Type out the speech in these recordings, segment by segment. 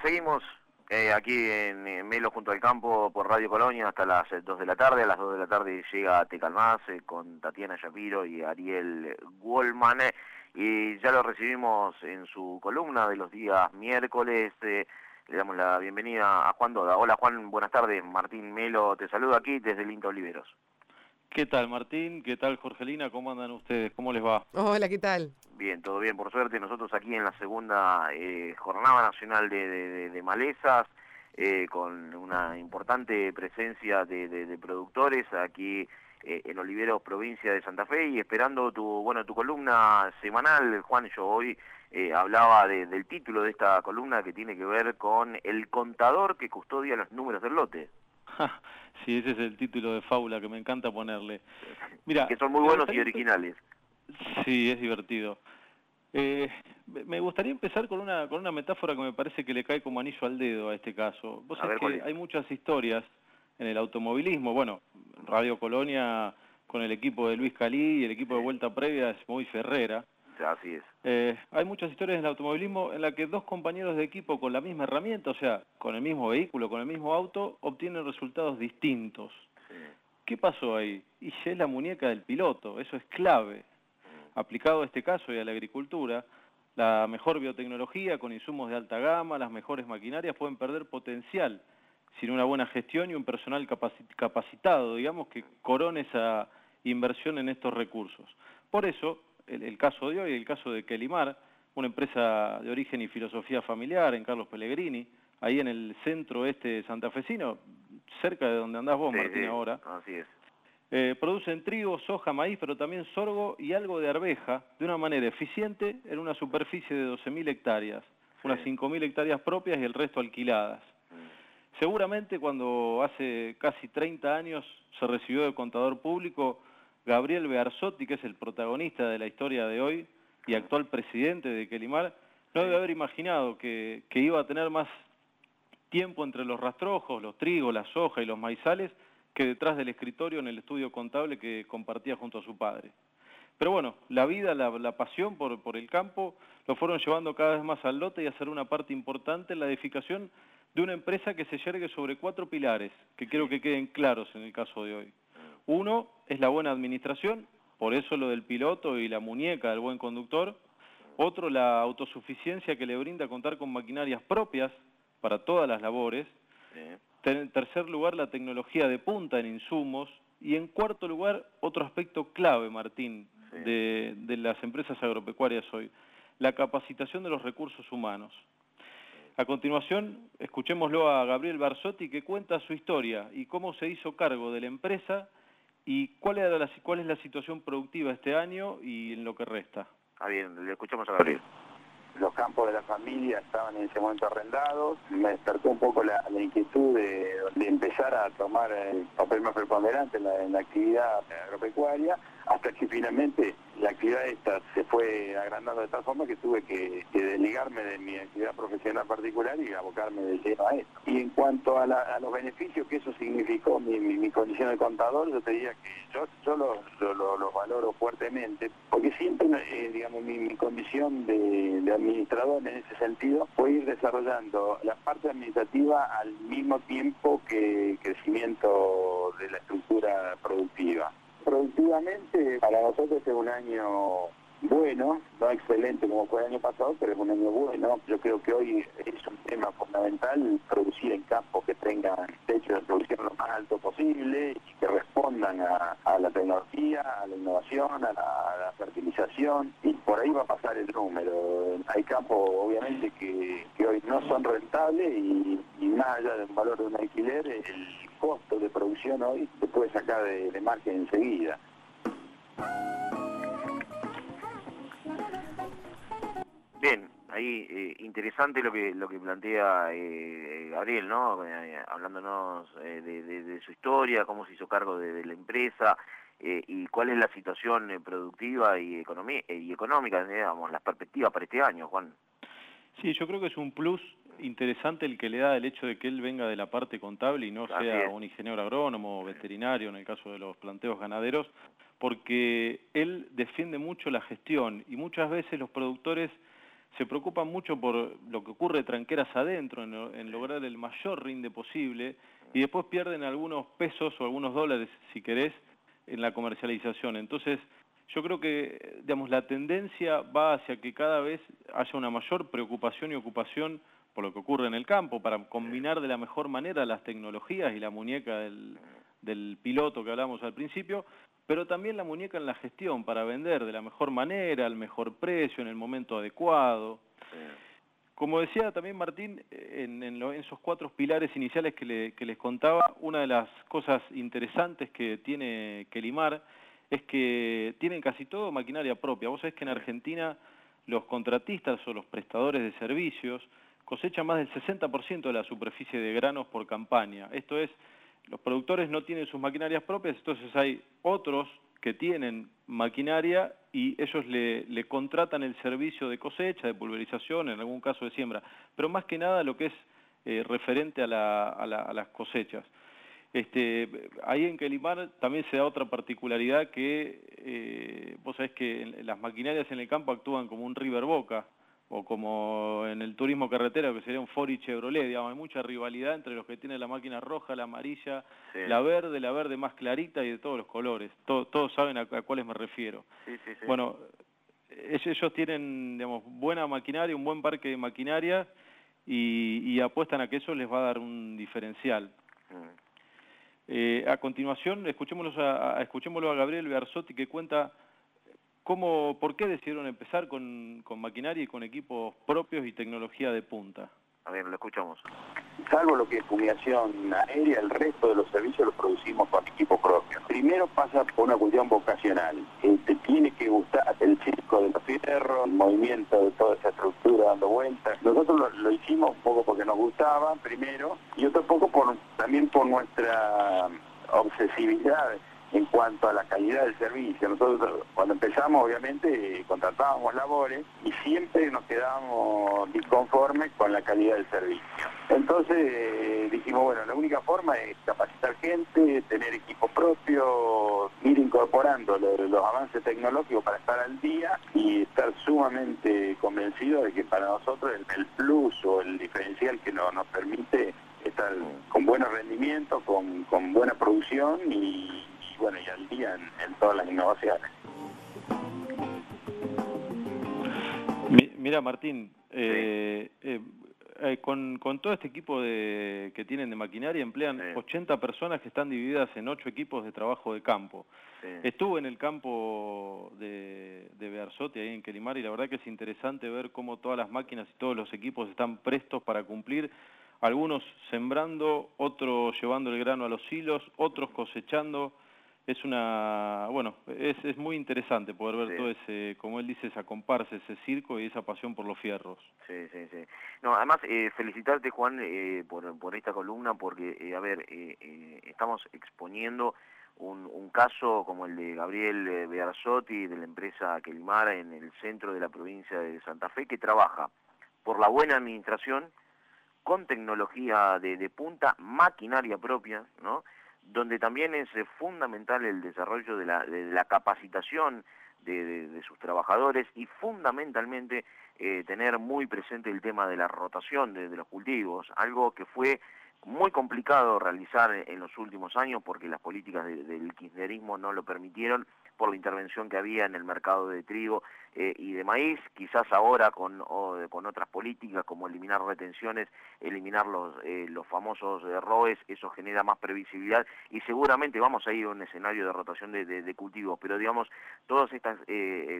Seguimos eh, aquí en eh, Melo junto al campo por Radio Colonia hasta las 2 eh, de la tarde. A las 2 de la tarde llega Tecalmás con Tatiana Shapiro y Ariel Goldman. y ya lo recibimos en su columna de los días miércoles. le damos la bienvenida a Juan Doda. Hola Juan, buenas tardes. Martín Melo te saludo aquí desde el Inta Oliveros. ¿Qué tal Martín? ¿Qué tal Jorgelina? ¿Cómo andan ustedes? ¿Cómo les va? Hola, ¿qué tal? Bien, todo bien, por suerte. Nosotros aquí en la segunda eh, Jornada Nacional de, Malezas, eh, con una importante presencia de, productores aquí eh, en Oliveros, provincia de Santa Fe, y esperando tu, bueno, tu columna semanal, Juan, yo hoy hablaba del título de esta columna que tiene que ver con el contador que custodia los números del lote. Sí, ese es el título de fábula que me encanta ponerle. Mira, que son muy buenos y originales. Sí, es divertido. Eh, me gustaría empezar con una, con una metáfora que me parece que le cae como anillo al dedo a este caso. Vos sabés que hay muchas historias en el automovilismo. Bueno, Radio Colonia con el equipo de Luis Calí y el equipo de Vuelta Previa es muy Ferrera. Así es. Eh, hay muchas historias en el automovilismo en las que dos compañeros de equipo con la misma herramienta, o sea, con el mismo vehículo, con el mismo auto, obtienen resultados distintos. ¿Qué pasó ahí? Y es la muñeca del piloto, eso es clave. Aplicado a este caso y a la agricultura, la mejor biotecnología con insumos de alta gama, las mejores maquinarias pueden perder potencial sin una buena gestión y un personal capacitado, digamos, que corone esa inversión en estos recursos. Por eso, el, caso de hoy, el caso de Kelimar, una empresa de origen y filosofía familiar en Carlos Pellegrini, ahí en el centro este de santafesino, cerca de donde andás vos, Martín, ahora. Así es. Eh, producen trigo, soja, maíz, pero también sorgo y algo de arveja de una manera eficiente en una superficie de 12.000 hectáreas, unas 5.000 hectáreas propias y el resto alquiladas. Mm. Seguramente cuando hace casi 30 años se recibió de contador público, Gabriel Bearzotti, que es el protagonista de la historia de hoy y actual presidente de Kelimar, no debe haber imaginado que, iba a tener más tiempo entre los rastrojos, los trigos, la soja y los maizales que detrás del escritorio en el estudio contable que compartía junto a su padre. Pero bueno, la vida, la, pasión por, por, el campo lo fueron llevando cada vez más al lote y a ser una parte importante en la edificación de una empresa que se yergue sobre cuatro pilares, que quiero que queden claros en el caso de hoy. Uno es la buena administración, por eso lo del piloto y la muñeca del buen conductor. Otro, la autosuficiencia que le brinda contar con maquinarias propias para todas las labores. En tercer lugar, la tecnología de punta en insumos. Y en cuarto lugar, otro aspecto clave, Martín, de, de las empresas agropecuarias hoy, la capacitación de los recursos humanos. A continuación, escuchémoslo a Gabriel Barzotti que cuenta su historia y cómo se hizo cargo de la empresa ¿Y cuál, la, cuál es la situación productiva este año y en lo que resta? Ah, bien, le escuchamos a Gabriel. Los campos de la familia estaban en ese momento arrendados. Me despertó un poco la, inquietud de, empezar a tomar el papel más preponderante en la actividad agropecuaria, hasta que finalmente la actividad esta se fue agrandando de tal forma que tuve que, desligarme de mi actividad profesional particular y abocarme de lleno a esto. Y en cuanto a, los beneficios que eso significó mi, condición de contador, yo te diría que yo, los valoro fuertemente, porque siempre, eh, digamos, mi, condición de, administrador en ese sentido fue ir desarrollando la parte administrativa al mismo tiempo que crecimiento de la estructura productiva. Productivamente, para nosotros es un año bueno, no excelente como fue el año pasado, pero es un año bueno. Yo creo que hoy es un tema fundamental producir en campos que tengan techo de producción lo más alto posible y que respondan a, la tecnología, a la innovación, a la, fertilización y por ahí va a pasar el número. Hay campos obviamente que, hoy no son rentables y, más allá del valor de un alquiler, el costo de producción hoy se puede sacar de, de margen enseguida. Bien, ahí eh, interesante lo que lo que plantea eh, Gabriel, ¿no? Eh, hablándonos de, su historia, cómo se hizo cargo de, la empresa y cuál es la situación productiva y, y económica, digamos, las perspectivas para este año, Juan. Sí, yo creo que es un plus interesante el que le da el hecho de que él venga de la parte contable y no sea un ingeniero agrónomo o veterinario en el caso de los planteos ganaderos, porque él defiende mucho la gestión y muchas veces los productores se preocupan mucho por lo que ocurre tranqueras adentro, en, lograr el mayor rinde posible, y después pierden algunos pesos o algunos dólares, si querés, en la comercialización. Entonces, yo creo que, digamos, la tendencia va hacia que cada vez haya una mayor preocupación y ocupación por lo que ocurre en el campo, para combinar de la mejor manera las tecnologías y la muñeca del, del piloto que hablamos al principio, pero también la muñeca en la gestión para vender de la mejor manera, al mejor precio, en el momento adecuado. Como decía también Martín, en, esos cuatro pilares iniciales que, les contaba, una de las cosas interesantes que tiene Kelimar es que tienen casi todo maquinaria propia. Vos sabés que en Argentina los contratistas o los prestadores de servicios cosechan más del 60% de la superficie de granos por campaña. Esto es, los productores no tienen sus maquinarias propias, entonces hay otros que tienen maquinaria y ellos le, contratan el servicio de cosecha, de pulverización, en algún caso de siembra, pero más que nada lo que es eh, referente a, las cosechas. Este, ahí en Quelimar también se da otra particularidad que eh, vos sabés que las maquinarias en el campo actúan como un river boca, o como en el turismo carretera, que sería un Ford y Chevrolet, digamos, hay mucha rivalidad entre los que tienen la máquina roja, la amarilla, la verde, la verde más clarita y de todos los colores. todos saben a, cuáles me refiero. bueno, ellos tienen, digamos, buena maquinaria, un buen parque de maquinaria y, apuestan a que eso les va a dar un diferencial. Mm. Eh, a continuación, escuchémoslo a, a, escuchémoslo a Gabriel Bearzotti que cuenta ¿Cómo, ¿Por qué decidieron empezar con, con maquinaria y con equipos propios y tecnología de punta? A ver, lo escuchamos. Salvo lo que es fumigación aérea, el resto de los servicios los producimos con equipo propio. Primero pasa por una cuestión vocacional. te tiene que gustar el circo de los fierros, el movimiento de toda esa estructura dando vueltas. Nosotros lo, hicimos un poco porque nos gustaba, primero, y otro poco por, también por nuestra obsesividad en cuanto a la calidad del servicio. Nosotros cuando empezamos obviamente contratábamos labores y siempre nos quedábamos disconformes con la calidad del servicio. Entonces eh, dijimos, bueno, la única forma es capacitar gente, tener equipo propio, ir incorporando los, avances tecnológicos para estar al día y estar sumamente convencidos de que para nosotros el, plus o el diferencial que nos permite estar con buenos rendimientos, con, con buena producción y bueno, y al día en, todas las innovaciones. Mira, Martín, eh, eh, eh, con, todo este equipo de, que tienen de maquinaria emplean 80 personas que están divididas en 8 equipos de trabajo de campo. Estuve en el campo de, de Bearzotti, ahí en Quelimar, y la verdad que es interesante ver cómo todas las máquinas y todos los equipos están prestos para cumplir, algunos sembrando, otros llevando el grano a los hilos, otros cosechando, es una, bueno, es, es muy interesante poder ver todo ese, como él dice, esa comparsa, ese circo y esa pasión por los fierros. Sí, sí, sí. No, además, eh, felicitarte, Juan, eh, por, por esta columna, porque, eh, a ver, eh, estamos exponiendo un, un, caso como el de Gabriel Bearzotti, de la empresa Quelimara, en el centro de la provincia de Santa Fe, que trabaja por la buena administración, con tecnología de, de punta, maquinaria propia, ¿no?, donde también es eh, fundamental el desarrollo de la, capacitación de, sus trabajadores y fundamentalmente eh, tener muy presente el tema de la rotación de, los cultivos, algo que fue muy complicado realizar en los últimos años porque las políticas del kirchnerismo no lo permitieron por la intervención que había en el mercado de trigo eh, y de maíz, quizás ahora con, con otras políticas como eliminar retenciones, eliminar los, eh, los famosos eh, ROES, eso genera más previsibilidad y seguramente vamos a ir a un escenario de rotación de, de, cultivos, pero digamos, todas estas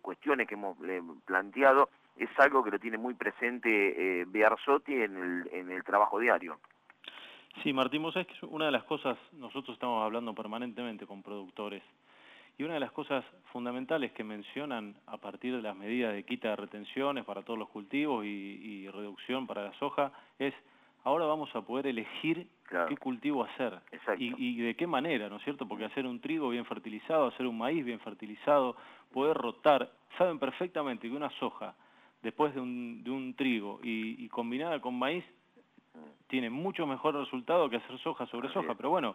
cuestiones que hemos planteado es algo que lo tiene muy presente Bearzotti en el, en el trabajo diario. Sí, Martín, vos sabés que una de las cosas, nosotros estamos hablando permanentemente con productores, y una de las cosas fundamentales que mencionan a partir de las medidas de quita de retenciones para todos los cultivos y, reducción para la soja es ahora vamos a poder elegir qué cultivo hacer y, y, de qué manera, ¿no es cierto? Porque hacer un trigo bien fertilizado, hacer un maíz bien fertilizado, poder rotar, saben perfectamente que una soja después de un, de un trigo y, y combinada con maíz tiene mucho mejor resultado que hacer soja sobre soja, pero bueno,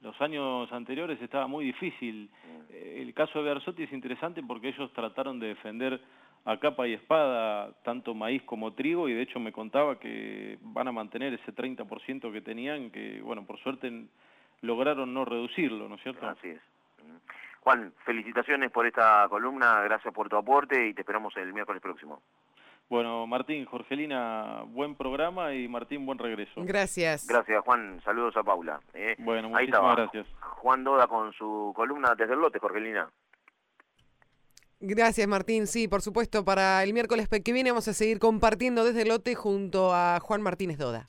los años anteriores estaba muy difícil. El caso de Berzotti es interesante porque ellos trataron de defender a capa y espada tanto maíz como trigo y de hecho me contaba que van a mantener ese 30% que tenían, que bueno, por suerte lograron no reducirlo, ¿no es cierto? Así es. Juan, felicitaciones por esta columna, gracias por tu aporte y te esperamos el miércoles próximo. Bueno, Martín, Jorgelina, buen programa y Martín, buen regreso. Gracias. Gracias, Juan. Saludos a Paula. ¿eh? Bueno, muchísimas gracias. Juan Doda con su columna desde el lote, Jorgelina. Gracias, Martín. Sí, por supuesto, para el miércoles que viene vamos a seguir compartiendo desde el lote junto a Juan Martínez Doda.